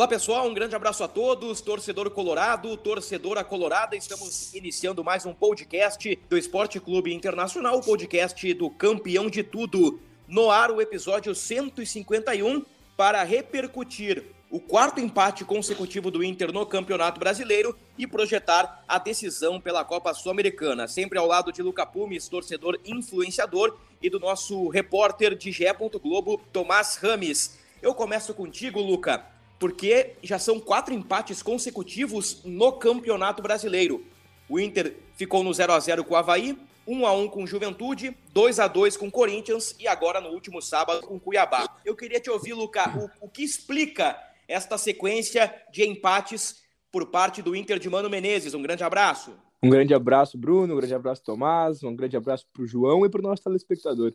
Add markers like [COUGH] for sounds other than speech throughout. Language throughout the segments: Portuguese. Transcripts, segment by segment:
Olá pessoal, um grande abraço a todos, torcedor colorado, torcedora colorada. Estamos iniciando mais um podcast do Esporte Clube Internacional, o podcast do campeão de tudo. No ar, o episódio 151 para repercutir o quarto empate consecutivo do Inter no Campeonato Brasileiro e projetar a decisão pela Copa Sul-Americana. Sempre ao lado de Luca Pumes, torcedor influenciador, e do nosso repórter de Gé. Globo, Tomás Rames. Eu começo contigo, Luca, porque já são quatro empates consecutivos no Campeonato Brasileiro. O Inter ficou no 0 a 0 com o Havaí, 1 a 1 com Juventude, 2 a 2 com Corinthians e agora no último sábado com Cuiabá. Eu queria te ouvir, Luca, o, o que explica esta sequência de empates por parte do Inter de Mano Menezes. Um grande abraço. Um grande abraço, Bruno. Um grande abraço, Tomás. Um grande abraço para o João e para o nosso telespectador.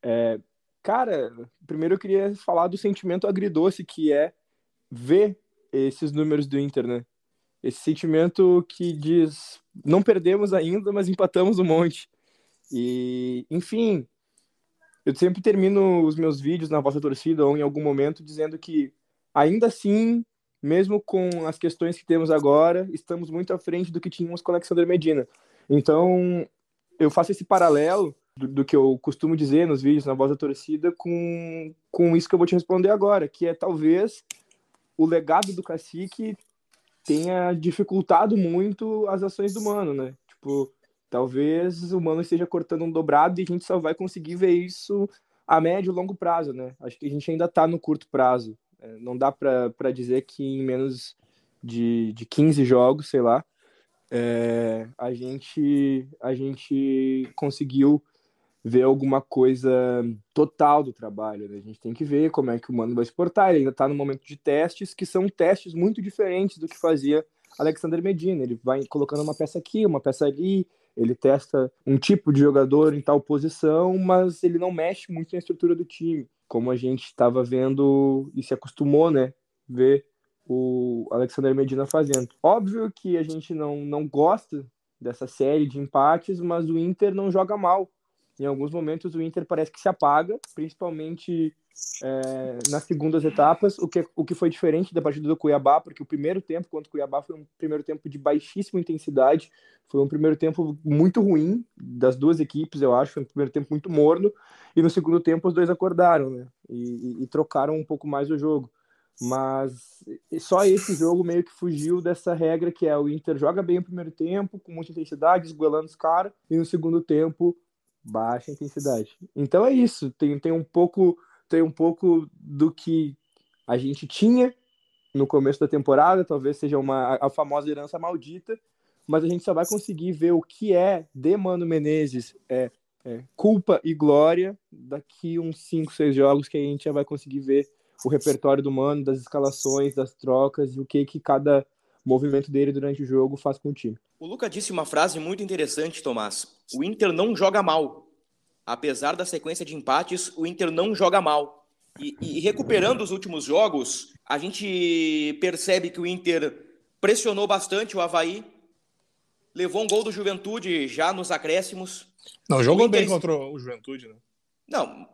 É, cara, primeiro eu queria falar do sentimento agridoce que é ver esses números do Inter, né? Esse sentimento que diz: não perdemos ainda, mas empatamos um monte. E, enfim, eu sempre termino os meus vídeos na vossa torcida ou em algum momento dizendo que ainda assim, mesmo com as questões que temos agora, estamos muito à frente do que tínhamos com o Alexander Medina. Então, eu faço esse paralelo do, do, que eu costumo dizer nos vídeos, na voz da torcida, com, com isso que eu vou te responder agora, que é talvez o legado do cacique tenha dificultado muito as ações do Mano, né? Tipo, talvez o Mano esteja cortando um dobrado e a gente só vai conseguir ver isso a médio e longo prazo, né? Acho que a gente ainda está no curto prazo. É, não dá para dizer que em menos de, de 15 jogos, sei lá, é, a, gente, a gente conseguiu ver alguma coisa total do trabalho. Né? A gente tem que ver como é que o Mano vai exportar. Ele ainda está no momento de testes, que são testes muito diferentes do que fazia Alexander Medina. Ele vai colocando uma peça aqui, uma peça ali, ele testa um tipo de jogador em tal posição, mas ele não mexe muito na estrutura do time como a gente estava vendo e se acostumou, né, ver o Alexander Medina fazendo. Óbvio que a gente não, não gosta dessa série de empates, mas o Inter não joga mal. Em alguns momentos o Inter parece que se apaga, principalmente é, nas segundas etapas, o que, o que foi diferente da partida do Cuiabá, porque o primeiro tempo contra o Cuiabá foi um primeiro tempo de baixíssima intensidade, foi um primeiro tempo muito ruim das duas equipes, eu acho, foi um primeiro tempo muito morno, e no segundo tempo os dois acordaram, né, e, e, trocaram um pouco mais o jogo. Mas só esse jogo meio que fugiu dessa regra que é o Inter joga bem o primeiro tempo, com muita intensidade, esgoelando os caras, e no segundo tempo baixa intensidade. Então é isso, tem, tem um pouco tem um pouco do que a gente tinha no começo da temporada, talvez seja uma a famosa herança maldita, mas a gente só vai conseguir ver o que é de Mano Menezes é, é culpa e glória daqui uns 5, 6 jogos que a gente já vai conseguir ver o repertório do Mano, das escalações, das trocas e o que que cada movimento dele durante o jogo faz com o time. O Luca disse uma frase muito interessante, Tomás. O Inter não joga mal, apesar da sequência de empates, o Inter não joga mal. E, e, recuperando os últimos jogos, a gente percebe que o Inter pressionou bastante o Havaí, levou um gol do Juventude já nos acréscimos. Não, jogou Inter... bem contra o Juventude, né? Não,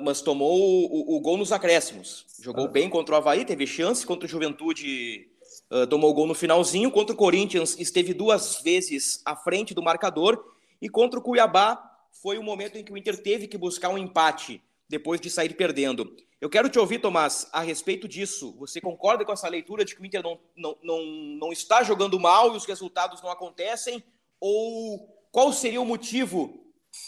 mas tomou o, o, gol nos acréscimos. Jogou ah. bem contra o Havaí, teve chance contra o Juventude, uh, tomou gol no finalzinho. Contra o Corinthians, esteve duas vezes à frente do marcador. E contra o Cuiabá, foi o momento em que o Inter teve que buscar um empate depois de sair perdendo. Eu quero te ouvir, Tomás, a respeito disso. Você concorda com essa leitura de que o Inter não, não, não, não está jogando mal e os resultados não acontecem? Ou qual seria o motivo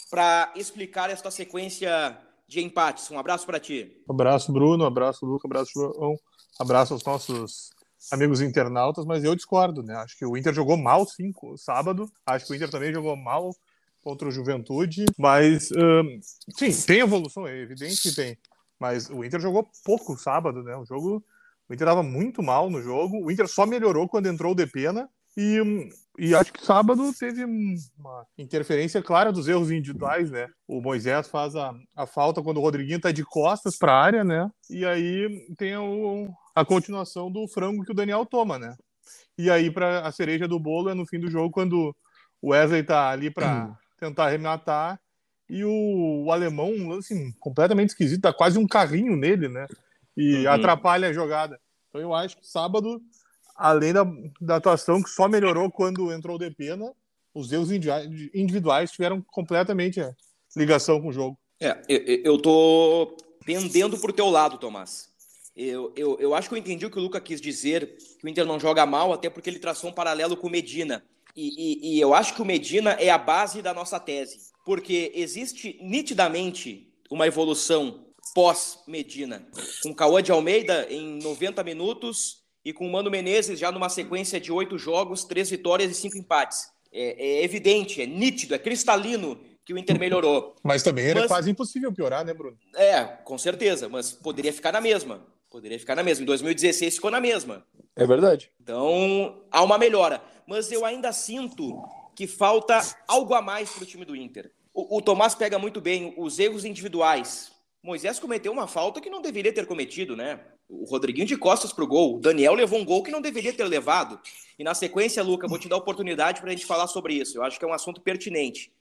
para explicar esta sequência de empates? Um abraço para ti. Um abraço, Bruno. Um abraço, Luca. Um abraço, João. Um abraço aos nossos amigos internautas, mas eu discordo, né? Acho que o Inter jogou mal, sim, sábado. Acho que o Inter também jogou mal contra o Juventude, mas um, sim, tem evolução, é evidente que tem. Mas o Inter jogou pouco sábado, né? O jogo. O Inter estava muito mal no jogo. O Inter só melhorou quando entrou o Depena. E, e acho que sábado teve uma interferência clara dos erros individuais, né? O Moisés faz a, a falta quando o Rodriguinho tá de costas para a área, né? E aí tem o, a continuação do frango que o Daniel toma, né? E aí para a cereja do bolo é no fim do jogo quando o Wesley tá ali para hum. [CLEARS THROAT] tentar arrematar e o, o, alemão, um lance completamente esquisito, dá quase um carrinho nele, né? E uhum. atrapalha a jogada. Então eu acho que sábado, além da, da atuação que só melhorou quando entrou o Depena, os erros individuais tiveram completamente ligação com o jogo. É, eu, eu tô pendendo pro teu lado, Tomás. Eu, eu, eu acho que eu entendi o que o Luca quis dizer, que o Inter não joga mal, até porque ele traçou um paralelo com o Medina. E, e, e eu acho que o Medina é a base da nossa tese porque existe nitidamente uma evolução pós-Medina, com Cauã de Almeida em 90 minutos e com o Mano Menezes já numa sequência de oito jogos, três vitórias e cinco empates. É, é, evidente, é nítido, é cristalino que o Inter melhorou. [LAUGHS] Mas também era mas, quase impossível piorar, né, Bruno? É, com certeza, mas poderia ficar na mesma. Poderia ficar na mesma. Em 2016 ficou na mesma. É verdade. Então, há uma melhora. Mas eu ainda sinto que falta algo a mais para o time do Inter. O, o Tomás pega muito bem os erros individuais. Moisés cometeu uma falta que não deveria ter cometido, né? O Rodriguinho de costas para o gol. O Daniel levou um gol que não deveria ter levado. E na sequência, Luca, vou te dar a oportunidade para a gente falar sobre isso. Eu acho que é um assunto pertinente.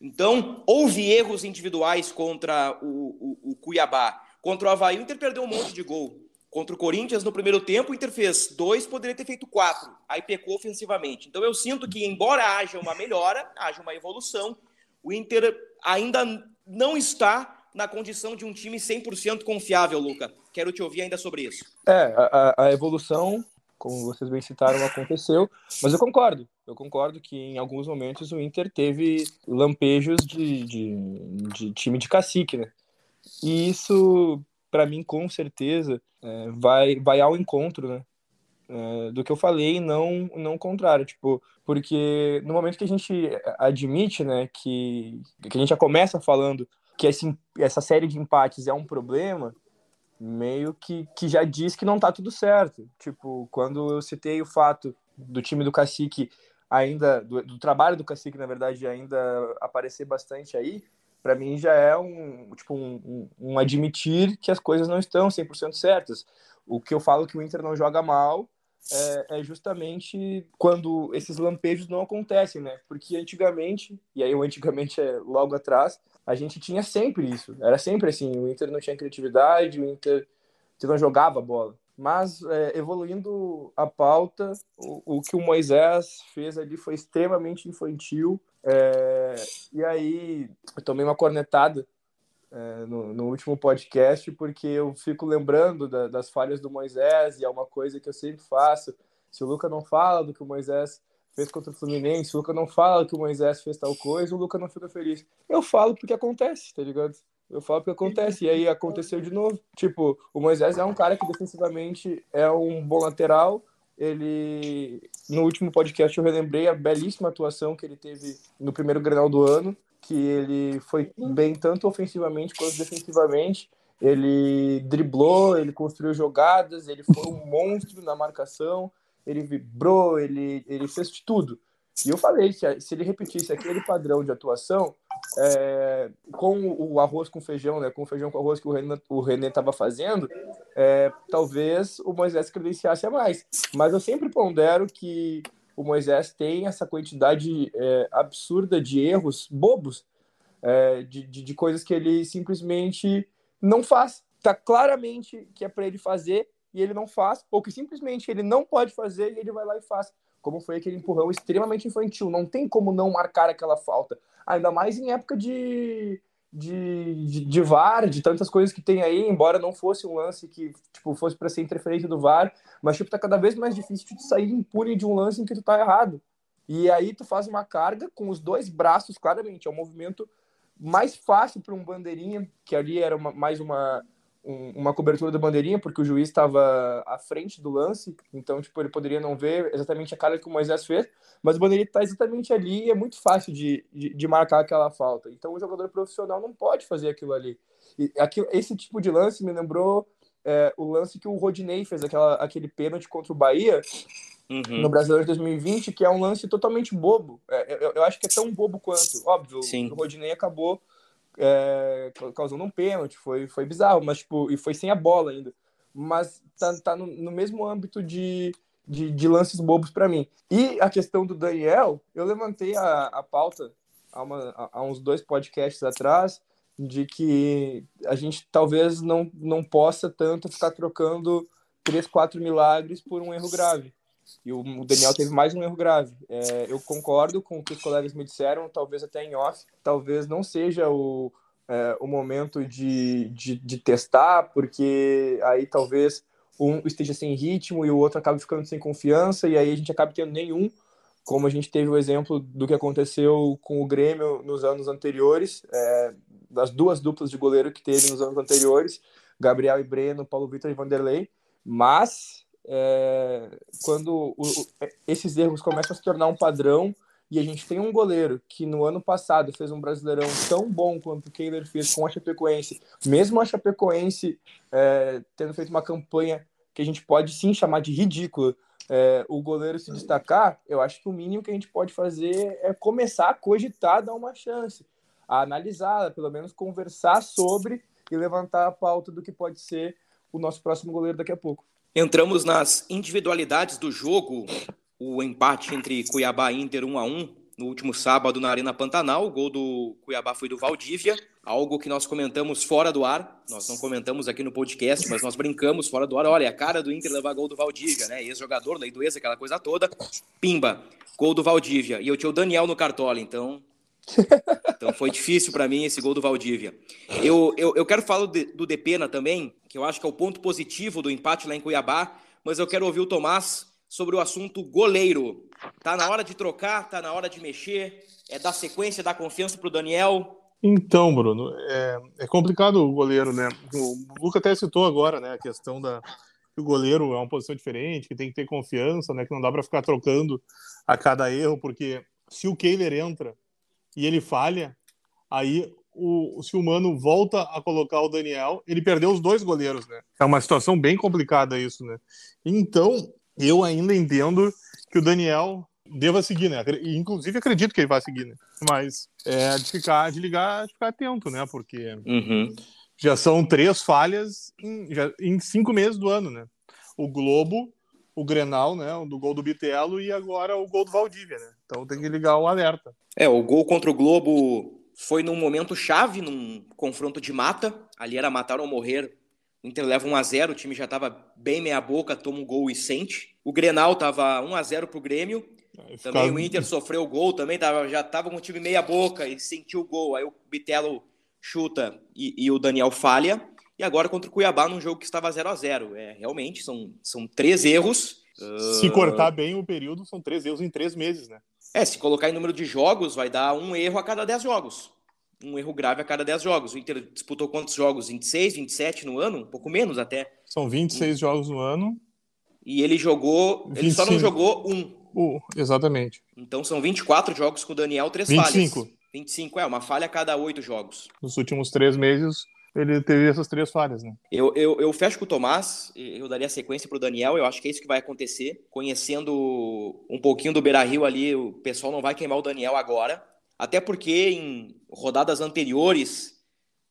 Então, houve erros individuais contra o, o, o Cuiabá. Contra o Havaí, o Inter perdeu um monte de gol. Contra o Corinthians, no primeiro tempo, o Inter fez dois, poderia ter feito quatro. Aí pecou ofensivamente. Então eu sinto que, embora haja uma melhora, haja uma evolução, o Inter ainda não está na condição de um time 100% confiável, Luca. Quero te ouvir ainda sobre isso. É, a, a, evolução, como vocês bem citaram, aconteceu, mas eu concordo. Eu concordo que em alguns momentos o Inter teve lampejos de, de, de time de cacique, né? E isso, para mim, com certeza, é, vai, vai ao encontro, né? É, do que eu falei, não não contrário, tipo, porque no momento que a gente admite, né, que, que a gente já começa falando que esse, essa série de empates é um problema, meio que, que já diz que não tá tudo certo. Tipo, quando eu citei o fato do time do Cacique ainda, do, do trabalho do Cacique, na verdade, ainda aparecer bastante aí, para mim já é um, tipo, um, um, um, admitir que as coisas não estão 100% certas. O que eu falo que o Inter não joga mal é, é, justamente quando esses lampejos não acontecem, né? Porque antigamente, e aí o antigamente é logo atrás, a gente tinha sempre isso. Era sempre assim, o Inter não tinha criatividade, o Inter, não jogava bola. Mas é, evoluindo a pauta, o, o, que o Moisés fez ali foi extremamente infantil. É, e aí eu tomei uma cornetada é, no, no, último podcast, porque eu fico lembrando da, das falhas do Moisés, e é uma coisa que eu sempre faço. Se o Luca não fala do que o Moisés fez contra o Fluminense, se o Luca não fala que o Moisés fez tal coisa, o Luca não fica feliz. Eu falo porque acontece, tá ligado? Eu falo porque acontece. E aí aconteceu de novo. Tipo, o Moisés é um cara que defensivamente é um bom lateral. Ele, no último podcast, eu relembrei a belíssima atuação que ele teve no primeiro Grenal do ano, que ele foi bem tanto ofensivamente quanto defensivamente. Ele driblou, ele construiu jogadas, ele foi um monstro na marcação, ele vibrou, ele, ele fez de tudo. E eu falei que se ele repetisse aquele padrão de atuação, é, com o arroz com feijão, né, com o feijão com arroz que o René estava fazendo, é, talvez o Moisés credenciasse a mais. Mas eu sempre pondero que o Moisés tem essa quantidade é, absurda de erros bobos, é, de, de, de coisas que ele simplesmente não faz. Tá claramente que é para ele fazer e ele não faz, ou que simplesmente ele não pode fazer e ele vai lá e faz como foi aquele empurrão extremamente infantil. Não tem como não marcar aquela falta. Ainda mais em época de, de, de, de VAR, de tantas coisas que tem aí, embora não fosse um lance que tipo, fosse para ser interferência do VAR, mas tipo, tá cada vez mais difícil de sair impune de um lance em que tu tá errado. E aí tu faz uma carga com os dois braços, claramente, é um movimento mais fácil para um bandeirinha, que ali era uma, mais uma, um, uma cobertura da bandeirinha, porque o juiz estava à frente do lance, então tipo, ele poderia não ver exatamente a cara que o Moisés fez, mas o bandeirinha está exatamente ali e é muito fácil de, de, de, marcar aquela falta. Então o jogador profissional não pode fazer aquilo ali. E aquilo, esse tipo de lance me lembrou é, o lance que o Rodinei fez, aquela, aquele pênalti contra o Bahia, Uhum. no Brasileiro de 2020, que é um lance totalmente bobo. É, eu, eu, acho que é tão bobo quanto. Óbvio, Sim. o Rodinei acabou é, causando um pênalti, foi, foi bizarro, mas tipo, e foi sem a bola ainda. Mas tá, tá no, no mesmo âmbito de, de, de lances bobos para mim. E a questão do Daniel, eu levantei a, a pauta há, uma, há uns dois podcasts atrás de que a gente talvez não, não possa tanto ficar trocando três, quatro milagres por um erro grave. E o Daniel teve mais um erro grave. É, eu concordo com o que os colegas me disseram, talvez até em off, talvez não seja o, é, o momento de, de, de, testar, porque aí talvez um esteja sem ritmo e o outro acabe ficando sem confiança, e aí a gente acaba tendo nenhum, como a gente teve o exemplo do que aconteceu com o Grêmio nos anos anteriores, é, das duas duplas de goleiro que teve nos anos anteriores, Gabriel e Breno, Paulo Vitor e Vanderlei, mas é, quando o, o, esses erros começam a se tornar um padrão e a gente tem um goleiro que no ano passado fez um brasileirão tão bom quanto o Kehler fez com a Chapecoense, mesmo a Chapecoense é, tendo feito uma campanha que a gente pode sim chamar de ridícula, é, o goleiro se destacar, eu acho que o mínimo que a gente pode fazer é começar a cogitar, dar uma chance, a analisar, pelo menos conversar sobre e levantar a pauta do que pode ser o nosso próximo goleiro daqui a pouco. Entramos nas individualidades do jogo. O empate entre Cuiabá e Inter 1 a 1 no último sábado na Arena Pantanal. O gol do Cuiabá foi do Valdívia, algo que nós comentamos fora do ar. Nós não comentamos aqui no podcast, mas nós brincamos fora do ar. Olha, a cara do Inter levar gol do Valdívia, né? Ex-jogador, lei do ex, aquela coisa toda. Pimba, gol do Valdívia. E eu tinha o Daniel no cartola, então então foi difícil para mim esse gol do Valdívia. Eu, eu, eu quero falar do, do Depena também, que eu acho que é o ponto positivo do empate lá em Cuiabá, mas eu quero ouvir o Tomás sobre o assunto goleiro. Tá na hora de trocar, tá na hora de mexer, é dar sequência, dar confiança pro Daniel. Então, Bruno, é, é complicado o goleiro, né? O Luca até citou agora, né, a questão da que o goleiro é uma posição diferente, que tem que ter confiança, né, que não dá para ficar trocando a cada erro, porque se o Kehler entra e ele falha, aí o, se o Mano volta a colocar o Daniel, ele perdeu os dois goleiros, né? É uma situação bem complicada isso, né? Então, eu ainda entendo que o Daniel deva seguir, né? Inclusive acredito que ele vai seguir, né? Mas é de ficar, de ligar, de ficar atento, né? Porque uhum. já são três falhas em, já, em cinco meses do ano, né? O Globo, o Grenal, né? Do gol do Bitelo e agora o gol do Valdívia, né? Então tem que ligar o alerta. É, o gol contra o Globo foi num momento chave, num confronto de mata. Ali era matar ou morrer. O Inter leva 1 a 0 o time já estava bem meia boca, toma um gol e sente. O Grenal estava 1 a 0 pro Grêmio. Também o Inter sofreu o gol, também tava, já estava com o time meia boca e sentiu o gol. Aí o Bitelo chuta e, e, o Daniel falha. E agora contra o Cuiabá num jogo que estava 0 a 0 É, realmente, são, são três erros. Se uh... cortar bem o período, são três erros em três meses, né? É, se colocar em número de jogos, vai dar um erro a cada 10 jogos. Um erro grave a cada 10 jogos. O Inter disputou quantos jogos? 26, 27 no ano? Um pouco menos até. São 26 e... jogos no ano. E ele jogou. 25. Ele só não jogou um. Uh, exatamente. Então são 24 jogos com o Daniel, três 25. falhas. 25, é, uma falha a cada oito jogos. Nos últimos três meses, ele teve essas três falhas, né? Eu, eu, eu fecho com o Tomás, eu daria sequência para o Daniel, eu acho que é isso que vai acontecer. Conhecendo um pouquinho do Beira Rio ali, o pessoal não vai queimar o Daniel agora. Até porque em rodadas anteriores,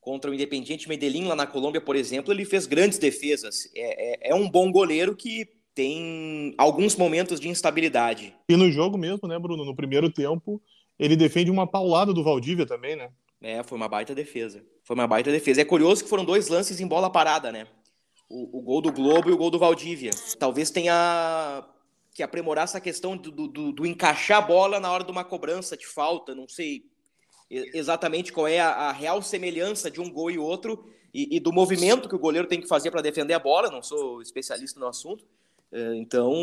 contra o Independiente Medellín lá na Colômbia, por exemplo, ele fez grandes defesas. É, é, é um bom goleiro que tem alguns momentos de instabilidade. E no jogo mesmo, né, Bruno? No primeiro tempo, ele defende uma paulada do Valdívia também, né? É, foi uma baita defesa. Foi uma baita defesa. É curioso que foram dois lances em bola parada, né? O, o gol do Globo e o gol do Valdívia. Talvez tenha que aprimorar essa questão do, do, do encaixar a bola na hora de uma cobrança de falta. Não sei exatamente qual é a, a real semelhança de um gol e outro e, e, do movimento que o goleiro tem que fazer para defender a bola. Não sou especialista no assunto. É, então,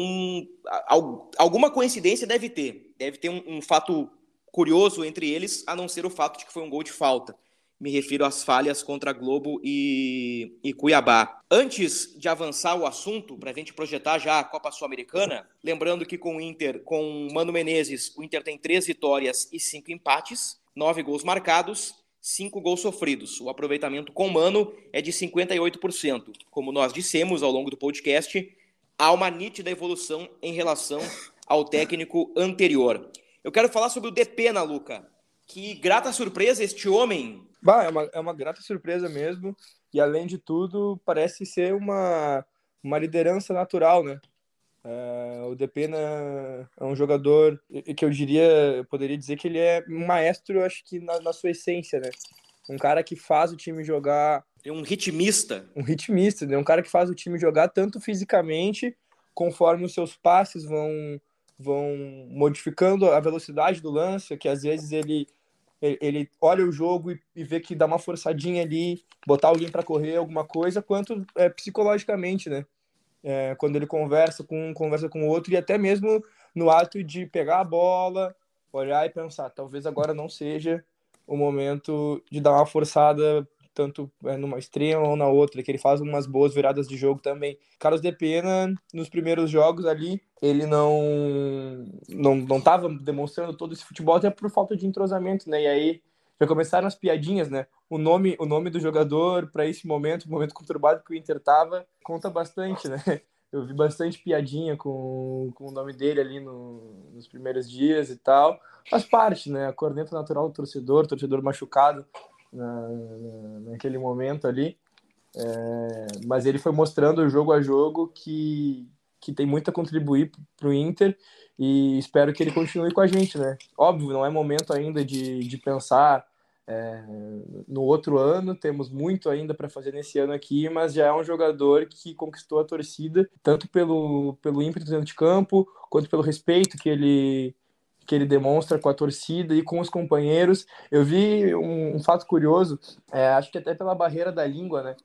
alguma coincidência deve ter. Deve ter um, um fato curioso entre eles, a não ser o fato de que foi um gol de falta. Me refiro às falhas contra Globo e, e Cuiabá. Antes de avançar o assunto, para a gente projetar já a Copa Sul-Americana, lembrando que com o Inter, com Mano Menezes, o Inter tem três vitórias e cinco empates, nove gols marcados, cinco gols sofridos. O aproveitamento com Mano é de 58%. Como nós dissemos ao longo do podcast, há uma nítida evolução em relação ao técnico anterior. Eu quero falar sobre o Depena, Luca. Que grata surpresa este homem. Bah, é, uma, é uma grata surpresa mesmo. E além de tudo, parece ser uma, uma liderança natural, né? É, o Depena é um jogador que eu diria, eu poderia dizer que ele é um maestro, acho que na, na sua essência, né? Um cara que faz o time jogar. É um ritmista. Um ritmista, né? Um cara que faz o time jogar tanto fisicamente, conforme os seus passes vão, vão modificando a velocidade do lance, que às vezes ele, ele olha o jogo e, vê que dá uma forçadinha ali, botar alguém para correr, alguma coisa, quanto é, psicologicamente, né? É, quando ele conversa com um, conversa com o outro, e até mesmo no ato de pegar a bola, olhar e pensar, talvez agora não seja o momento de dar uma forçada tanto é, numa extrema ou na outra, que ele faz umas boas viradas de jogo também. Carlos De Pena, nos primeiros jogos ali, ele não não não estava demonstrando todo esse futebol até por falta de entrosamento, né? E aí já começaram as piadinhas, né? O nome o nome do jogador para esse momento, o momento conturbado que o Inter tava, conta bastante, né? Eu vi bastante piadinha com, com o nome dele ali no, nos primeiros dias e tal. Faz parte, né? A corneta natural do torcedor, torcedor machucado na, naquele momento ali. É, mas ele foi mostrando jogo a jogo que, que tem muito a contribuir para o Inter e espero que ele continue com a gente, né? Óbvio, não é momento ainda de, de pensar é, no outro ano, temos muito ainda para fazer nesse ano aqui, mas já é um jogador que conquistou a torcida, tanto pelo, pelo ímpeto dentro de campo, quanto pelo respeito que ele, que ele demonstra com a torcida e com os companheiros. Eu vi um, um fato curioso, é, acho que até pela barreira da língua, né?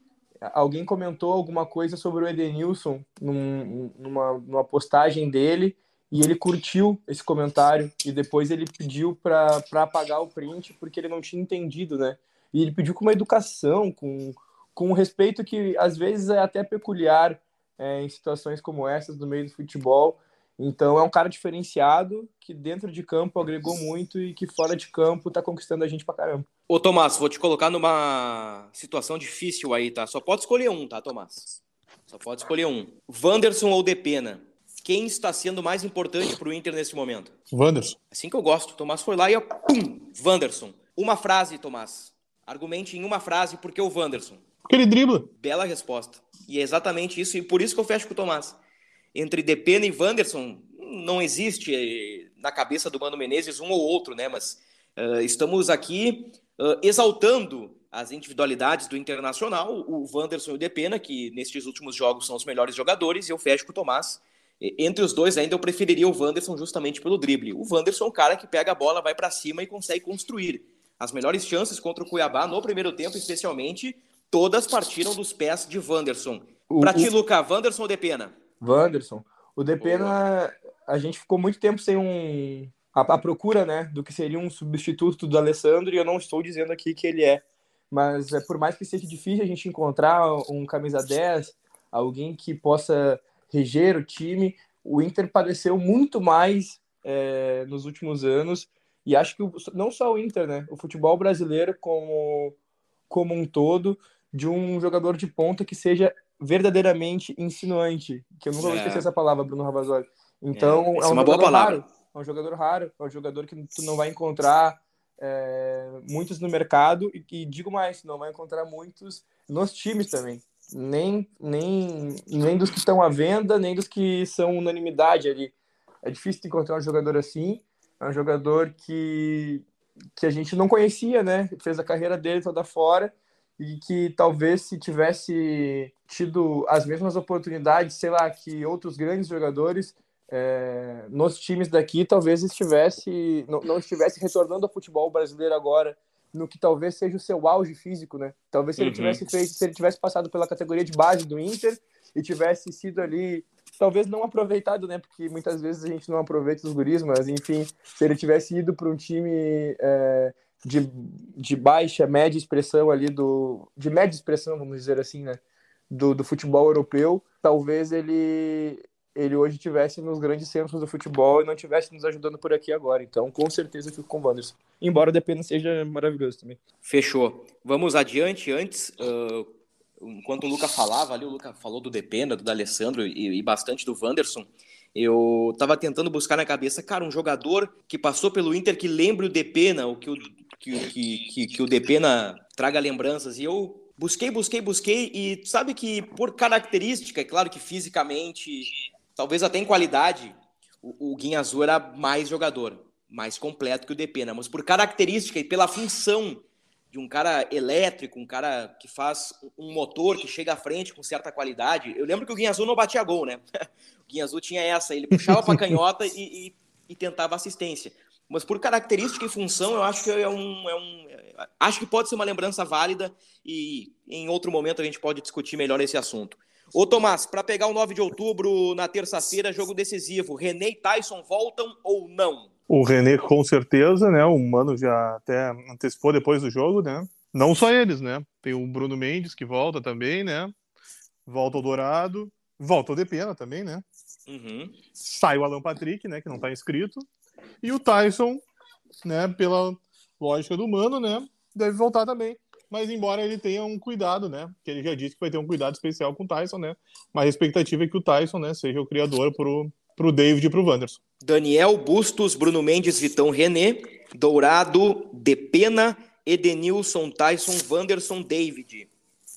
Alguém comentou alguma coisa sobre o Edenilson num, numa, numa postagem dele e ele curtiu esse comentário e depois ele pediu para apagar o print porque ele não tinha entendido, né? E ele pediu com uma educação, com, com um respeito que às vezes é até peculiar é, em situações como essas no meio do futebol então é um cara diferenciado que dentro de campo agregou muito e que fora de campo tá conquistando a gente pra caramba. Ô Tomás, vou te colocar numa situação difícil aí, tá? Só pode escolher um, tá, Tomás? Só pode escolher um. Wanderson ou Depena? Quem está sendo mais importante pro Inter nesse momento? Wanderson. Assim que eu gosto. Tomás foi lá e ó, pum, Wanderson. Uma frase, Tomás. Argumente em uma frase por que o Wanderson. Porque ele dribla. Bela resposta. E é exatamente isso, e por isso que eu fecho com o Tomás entre Depena e Wanderson não existe eh, na cabeça do Mano Menezes um ou outro, né? Mas uh, estamos aqui uh, exaltando as individualidades do Internacional, o Wanderson e o Depena, que nestes últimos jogos são os melhores jogadores, e eu fecho com o Tomás. Entre os dois, ainda eu preferiria o Wanderson justamente pelo drible. O Wanderson é um cara que pega a bola, vai para cima e consegue construir. As melhores chances contra o Cuiabá, no primeiro tempo especialmente, todas partiram dos pés de Wanderson. Para ti, Luca, Wanderson ou Depena? Wanderson. O Depena, a gente ficou muito tempo sem um. A, a, procura, né, do que seria um substituto do Alessandro, e eu não estou dizendo aqui que ele é. Mas é, por mais que seja difícil a gente encontrar um camisa 10, alguém que possa reger o time, o Inter padeceu muito mais é, nos últimos anos. E acho que o, não só o Inter, né? O futebol brasileiro como, como um todo, de um jogador de ponta que seja verdadeiramente insinuante, que eu nunca é. vou esquecer essa palavra, Bruno Ravazoli. Então, é, é um é uma boa palavra. Raro, é um jogador raro, é um jogador que tu não vai encontrar é, muitos no mercado e, e digo mais, não vai encontrar muitos nos times também. Nem, nem, nem dos que estão à venda, nem dos que são unanimidade ali. É difícil encontrar um jogador assim. É um jogador que, que a gente não conhecia, né? Fez a carreira dele toda fora e que talvez se tivesse tido as mesmas oportunidades, sei lá, que outros grandes jogadores é, nos times daqui, talvez estivesse não, não, estivesse retornando ao futebol brasileiro agora no que talvez seja o seu auge físico, né? Talvez se ele uhum. tivesse feito, se ele tivesse passado pela categoria de base do Inter e tivesse sido ali talvez não aproveitado, né? Porque muitas vezes a gente não aproveita os guris, mas enfim, se ele tivesse ido para um time é, de, de baixa, média expressão ali do. de média expressão, vamos dizer assim, né? Do, do futebol europeu, talvez ele, ele hoje tivesse nos grandes centros do futebol e não tivesse nos ajudando por aqui agora. Então, com certeza, eu fico com o Wanderson. Embora o Depena seja maravilhoso também. Fechou. Vamos adiante. Antes, uh, enquanto o Luca falava ali, o Luca falou do Depena, do D'Alessandro e, e bastante do Wanderson. Eu tava tentando buscar na cabeça, cara, um jogador que passou pelo Inter que lembre o Depena, o que o, que, que, que, que o Depena traga lembranças. E eu busquei, busquei, busquei, e sabe que por característica, é claro que fisicamente, talvez até em qualidade, o, o Guinha Azul era mais jogador, mais completo que o Depena, mas por característica e pela função de um cara elétrico, um cara que faz um motor que chega à frente com certa qualidade. Eu lembro que o Guinha Azul não batia gol, né? [LAUGHS] O Guinha Azul tinha essa, ele puxava para [LAUGHS] canhota e, e, e, tentava assistência. Mas por característica e função, eu acho que é um, é um acho que pode ser uma lembrança válida e em outro momento a gente pode discutir melhor esse assunto. Ô Tomás, para pegar o 9 de outubro na terça-feira, jogo decisivo, René e Tyson voltam ou não? O René, com certeza, né? O Mano já até antecipou depois do jogo, né? Não só eles, né? Tem o Bruno Mendes que volta também, né? Volta o Dourado, volta o Depena também, né? Uhum. Sai o Alan Patrick, né? Que não tá inscrito. E o Tyson, né? Pela lógica do Mano, né? Deve voltar também. Mas embora ele tenha um cuidado, né? Que ele já disse que vai ter um cuidado especial com o Tyson, né? Mas a expectativa é que o Tyson, né? Seja o criador pro, pro David e pro Wanderson. Daniel Bustos, Bruno Mendes, Vitão René, Dourado, Depena, Edenilson, Tyson, Wanderson, David.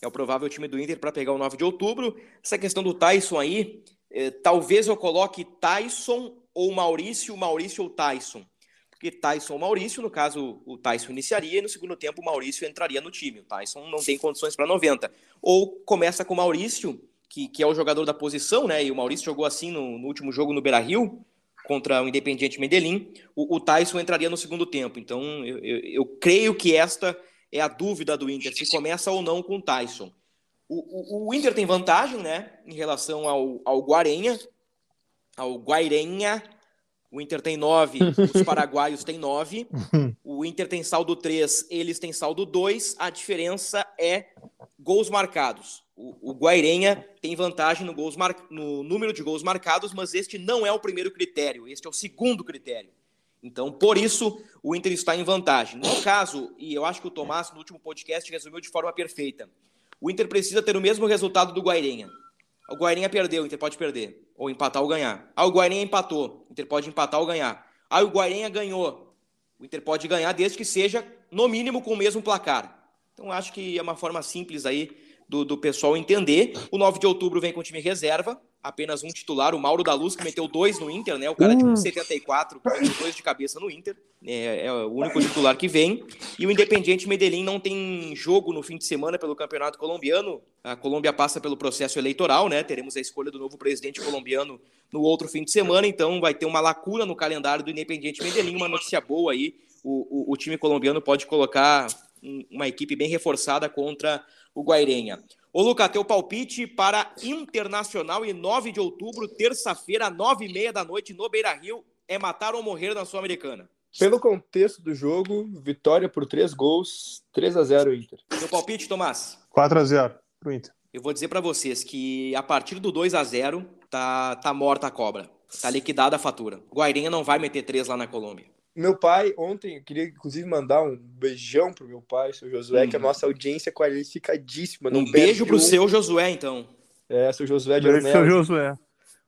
É o provável time do Inter para pegar o 9 de outubro. Essa questão do Tyson aí, eh, talvez eu coloque Tyson ou Maurício, Maurício ou Tyson. Porque Tyson ou Maurício, no caso, o Tyson iniciaria e no segundo tempo o Maurício entraria no time. O Tyson não tem condições para 90. Ou começa com o Maurício, que, que é o jogador da posição, né? E o Maurício jogou assim no, no último jogo no Beira Rio contra o Independiente Medellín, o, o Tyson entraria no segundo tempo. Então, eu, eu, eu, creio que esta é a dúvida do Inter, se começa ou não com o Tyson. O, o, o Inter tem vantagem, né, em relação ao, ao Guarenha, ao Guairenha. O Inter tem nove, os [LAUGHS] paraguaios têm nove. [LAUGHS] O Inter tem saldo três, eles têm saldo dois. A diferença é gols marcados o, o Guairenha tem vantagem no, gols mar... no número de gols marcados, mas este não é o primeiro critério, este é o segundo critério. Então, por isso, o Inter está em vantagem. No caso, e eu acho que o Tomás, no último podcast, resumiu de forma perfeita, o Inter precisa ter o mesmo resultado do Guairenha. O Guairenha perdeu, o Inter pode perder, ou empatar ou ganhar. Ah, o Guairenha empatou, o Inter pode empatar ou ganhar. Ah, o Guairenha ganhou, o Inter pode ganhar desde que seja, no mínimo, com o mesmo placar. Então, acho que é uma forma simples aí do, do pessoal entender. O 9 de outubro vem com time reserva, apenas um titular, o Mauro da Luz, que meteu dois no Inter, né? O cara de 74, que meteu dois de cabeça no Inter. É, é, o único titular que vem. E o Independiente Medellín não tem jogo no fim de semana pelo Campeonato Colombiano. A Colômbia passa pelo processo eleitoral, né? Teremos a escolha do novo presidente colombiano no outro fim de semana, então vai ter uma lacuna no calendário do Independiente Medellín. Uma notícia boa aí. O, o, o time colombiano pode colocar uma equipe bem reforçada contra o Guairenha. Ô, Luca, teu palpite para Internacional e 9 de outubro, terça-feira, nove e meia da noite, no Beira Rio, é matar ou morrer na Sul-Americana. Pelo contexto do jogo, vitória por três gols, 3 a 0 Inter. Teu palpite, Tomás? 4 a 0 pro Inter. Eu vou dizer para vocês que a partir do 2 a 0 tá, tá morta a cobra. Tá liquidada a fatura. Guairenha não vai meter três lá na Colômbia. Meu pai, ontem, eu queria inclusive mandar um beijão pro meu pai, seu Josué, uhum. que a nossa audiência é qualificadíssima. Um beijo pro um... seu Josué, então. É, seu Josué de Beijo seu Josué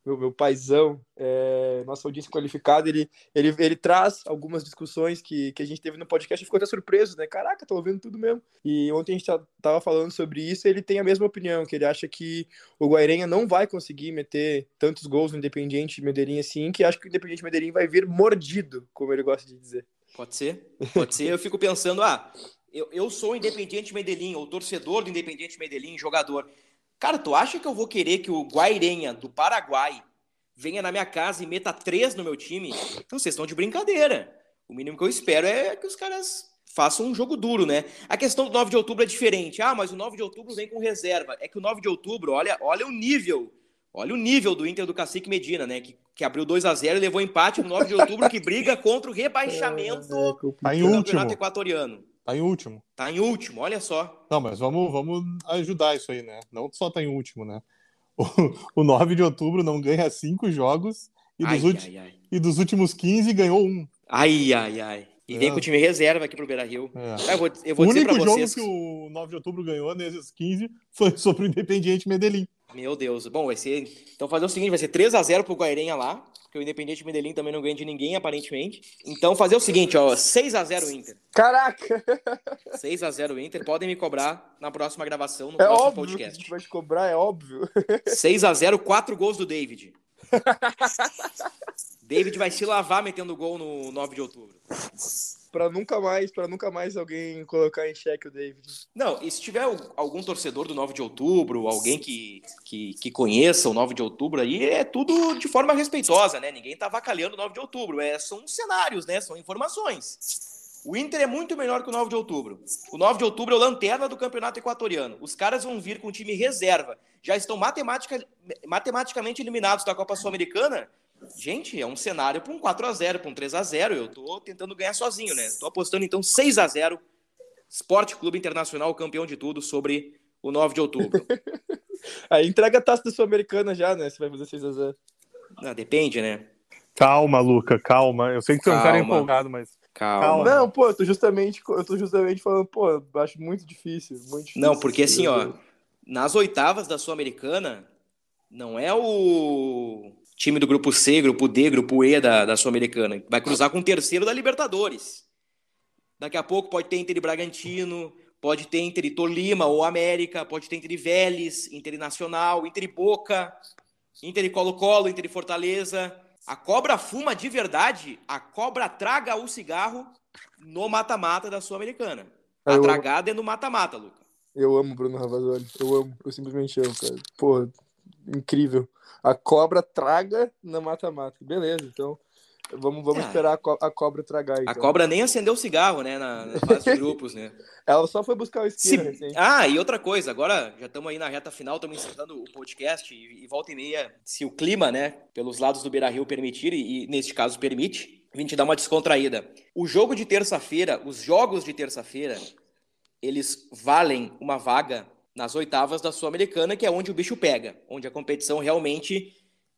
meu, meu paizão, é, nossa audiência qualificada, ele, ele, ele traz algumas discussões que, que a gente teve no podcast e ficou até surpreso, né? Caraca, tô ouvindo tudo mesmo. E ontem a gente tava falando sobre isso e ele tem a mesma opinião, que ele acha que o Guairenha não vai conseguir meter tantos gols no Independiente Medellín assim, que acha que o Independiente Medellín vai vir mordido, como ele gosta de dizer. Pode ser, pode ser. Eu fico pensando, ah, eu, eu sou Independiente Medellín, ou torcedor do Independiente Medellín, jogador. Cara, tu acha que eu vou querer que o Guairenha, do Paraguai, venha na minha casa e meta três no meu time? Então vocês estão de brincadeira. O mínimo que eu espero é que os caras façam um jogo duro, né? A questão do 9 de outubro é diferente. Ah, mas o 9 de outubro vem com reserva. É que o 9 de outubro, olha, olha o nível Olha o nível do Inter do Cacique Medina, né? Que, que abriu 2 a 0 e levou empate no 9 de outubro, que briga contra o [LAUGHS] rebaixamento É, Tá em do último. Campeonato Equatoriano. Tá em último. Tá em último, olha só. Não, mas vamos, vamos ajudar isso aí, né? Não só tá em último, né? [LAUGHS] O, o 9 de outubro não ganha cinco jogos e Ai, dos, ai, ai. e dos últimos 15 ganhou um. Ai, ai, ai. E vem É. com o time reserva aqui pro Beira Rio. É. Eu vou, eu O vou dizer único jogo vocês. que o 9 de outubro ganhou nesses 15 foi sobre o Independiente Medellín. Meu Deus. Bom, vai ser. Então fazer o seguinte: vai ser 3x0 pro Guairenha lá. Porque o Independiente Medellín também não ganha de ninguém, aparentemente. Então fazer o seguinte, ó. 6x0 Inter. Caraca! 6x0 Inter. Podem me cobrar na próxima gravação, no É próximo óbvio que a podcast. gente vai te cobrar, é óbvio. 6x0, 4 gols do David. David vai se lavar metendo gol no 9 de outubro. Pra nunca mais, para nunca mais alguém colocar em xeque o David. Não, e se tiver al- algum torcedor do 9 de outubro, alguém que, que, que conheça o 9 de outubro aí, é tudo de forma respeitosa, né? Ninguém tá avacalhando o 9 de outubro. É, são cenários, né? São informações. O Inter é muito melhor que o 9 de outubro. O 9 de outubro é o lanterna do campeonato equatoriano. Os caras vão vir com o time reserva. Já estão matematica, matematicamente eliminados da Copa Sul-Americana. Gente, é um cenário para um 4x0, para um 3x0. Eu tô tentando ganhar sozinho, né? Tô apostando então 6x0 Esporte Clube Internacional, campeão de tudo, sobre o 9 de outubro. [LAUGHS] Aí entrega a taça da Sul-Americana já, né? Você vai fazer 6x0. Ah, depende, né? Calma, Luca, calma. Eu sei que você é um cara empolgado, mas. Calma. Calma. Não, pô, eu tô justamente, eu tô justamente falando, pô, eu acho muito difícil, muito difícil. Não, porque assim, ó, nas oitavas da Sul-Americana, não é o time do grupo C, grupo D, grupo E da, da Sul-Americana. Vai cruzar com o terceiro da Libertadores. Daqui a pouco pode ter Inter e Bragantino, pode ter Inter e Tolima ou América, pode ter Inter e Vélez, Inter e Nacional, Inter e Boca, Inter e Colo-Colo, Inter e Fortaleza. A cobra fuma de verdade, a cobra traga o cigarro no mata-mata da Sul-Americana. A Eu- tragada é no mata-mata, Luca. Eu amo Bruno Ravazoli, eu amo, eu simplesmente amo, cara. Pô, incrível. A cobra traga na mata-mata. Beleza, então vamos, vamos Ah. esperar a, co- a cobra tragar. A Então. cobra nem acendeu o cigarro, né, na, na fase de grupos, né? [LAUGHS] Ela só foi buscar o Se- esquerdo recente. Ah, e outra coisa, agora já estamos aí na reta final, estamos encerrando o podcast e, e volta e meia, se o clima, né, pelos lados do Beira-Rio permitir, e, e neste caso permite, a gente dá uma descontraída. O jogo de terça-feira, os jogos de terça-feira, eles valem uma vaga nas oitavas da Sul-Americana, que é onde o bicho pega, onde a competição realmente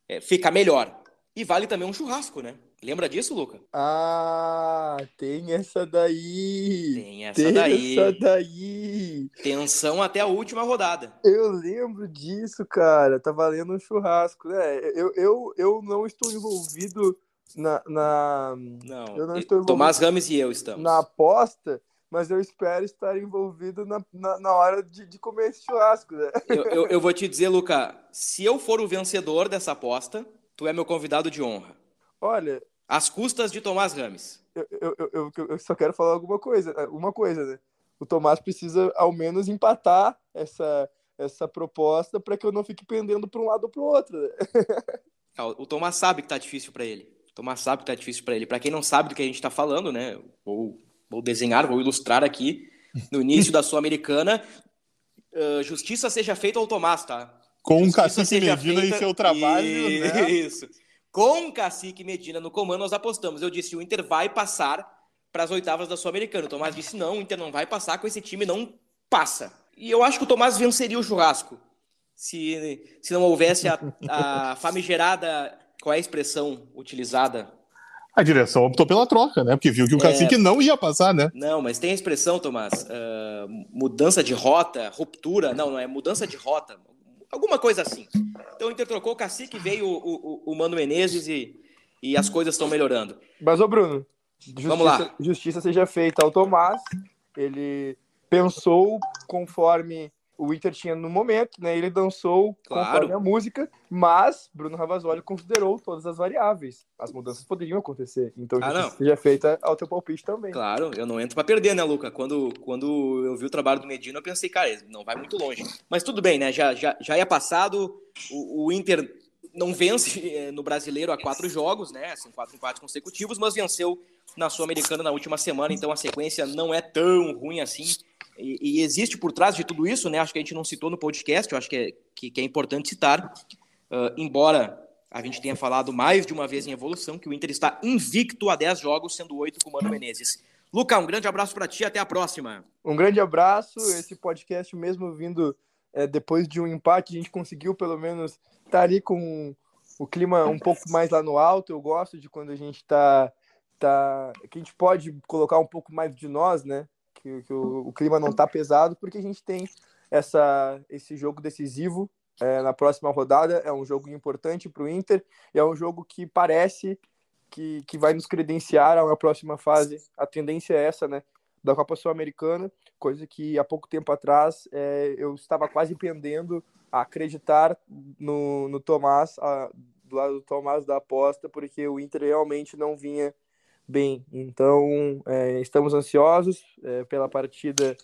é, fica melhor. E vale também um churrasco, né? Lembra disso, Luca? Ah, tem essa daí. Tem essa Tem daí. essa daí. Tensão até a última rodada. Eu lembro disso, cara. Tá valendo um churrasco, né? Eu, eu, eu não estou envolvido na, na, Não, Eu não estou envolvido. Tomás Rames e eu estamos. na aposta, mas eu espero estar envolvido na, na, na hora de, de comer esse churrasco, né? Eu, eu- eu vou te dizer, Luca, se eu for o vencedor dessa aposta, tu é meu convidado de honra. Olha, Às custas de Tomás Rames. eu, eu, eu, só quero falar alguma coisa, uma coisa, né? O Tomás precisa ao menos empatar essa, essa proposta para que eu não fique pendendo para um lado ou para o outro. Né? [LAUGHS] Ah, O Tomás sabe que tá difícil pra ele. O Tomás sabe que tá difícil pra ele. Pra quem não sabe do que a gente tá falando, né? Vou, vou desenhar, vou ilustrar aqui. No início da Sul-Americana, ah, justiça seja feita ao Tomás, tá? Com o Justiça Cacique seja Medina feita- e seu trabalho, né? Isso. Com o Cacique Medina no comando, nós apostamos. Eu disse, o Inter vai passar para as oitavas da Sul-Americana. O Tomás disse, não, o Inter não vai passar, com esse time não passa. E eu acho que o Tomás venceria o churrasco. Se, se não houvesse a, a famigerada... Qual é a expressão utilizada? A direção optou pela troca, né? Porque viu que o É. Cacique não ia passar, né? Não, mas tem a expressão, Tomás, ah, mudança de rota, ruptura. Não, não é mudança de rota. Alguma coisa assim. Então o Inter trocou o cacique, veio o, o, o Mano Menezes e, e as coisas estão melhorando. Mas, ô Bruno, justiça, Vamos lá. justiça seja feita ao Tomás. Ele pensou conforme o Inter tinha no momento, né? Ele dançou Claro. a música, mas Bruno Ravazoli considerou todas as variáveis. As mudanças poderiam acontecer. Então, Ah, seja feita ao teu palpite também. Claro, eu não entro pra perder, né, Luca? Quando, quando eu vi o trabalho do Medina, eu pensei, cara, ele não vai muito longe. Mas tudo bem, né? Já, já, já é passado. O, o Inter não vence eh, no brasileiro há quatro jogos, né? São quatro empates consecutivos, mas venceu na Sul-Americana na última semana, então a sequência não é tão ruim assim. E, e existe por trás de tudo isso, né? Acho que a gente não citou no podcast, eu acho que é, que, que é importante citar. Uh, embora a gente tenha falado mais de uma vez em evolução que o Inter está invicto a 10 jogos, sendo 8 com o Mano Menezes. Luca, um grande abraço para ti, até a próxima. Um grande abraço. Esse podcast, mesmo vindo é, depois de um empate, a gente conseguiu pelo menos estar tá ali com o clima um pouco mais lá no alto. Eu gosto de quando a gente está. Tá, que a gente pode colocar um pouco mais de nós, né? Que, que o, o clima não está pesado, porque a gente tem essa, esse jogo decisivo é, na próxima rodada. É um jogo importante para o Inter e é um jogo que parece que, que vai nos credenciar a uma próxima fase. A tendência é essa, né? Da Copa Sul-Americana, coisa que há pouco tempo atrás é, eu estava quase pendendo a acreditar no, no Tomás, a, do lado do Tomás da aposta, porque o Inter realmente não vinha bem. Então, é, estamos ansiosos é, pela partida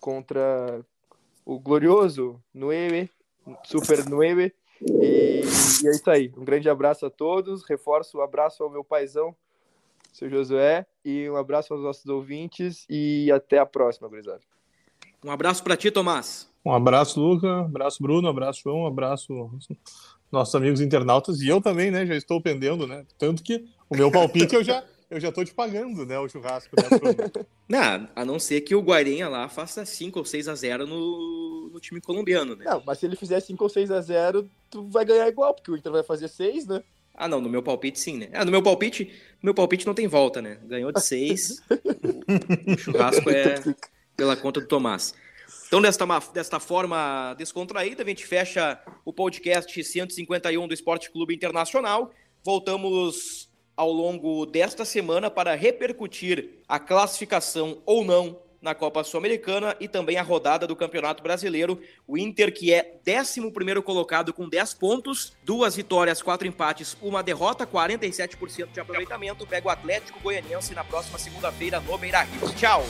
contra o glorioso Nueve, Super Nueve, e, e, é isso aí. Um grande abraço a todos. Reforço o um abraço ao meu paizão, seu Josué, e um abraço aos nossos ouvintes. E até a próxima, gurizada. Um abraço para ti, Tomás. Um abraço, Luca. Um abraço, Bruno. Um abraço, João. Um abraço, nossos amigos internautas. E eu também, né? Já estou pendendo, né? Tanto que o meu palpite eu já eu já tô te pagando, né, o churrasco. Né, [LAUGHS] não, a não ser que o Guairinha lá faça 5 ou 6 a 0 no, no time colombiano, né? Não, mas se ele fizer 5 ou 6 a 0 tu vai ganhar igual, porque o Inter vai fazer 6, né? Ah, não, no meu palpite sim, né? Ah, no meu palpite, no meu palpite não tem volta, né? Ganhou de 6, o, o churrasco é pela conta do Tomás. Então, desta, desta forma descontraída, a gente fecha o podcast 151 do Esporte Clube Internacional. Voltamos ao longo desta semana para repercutir a classificação ou não na Copa Sul-Americana e também a rodada do Campeonato Brasileiro. O Inter, que é 11 colocado com 10 pontos, duas vitórias, quatro empates, uma derrota, 47% de aproveitamento. Pega o Atlético Goianiense na próxima segunda-feira no Beira Rio. Tchau!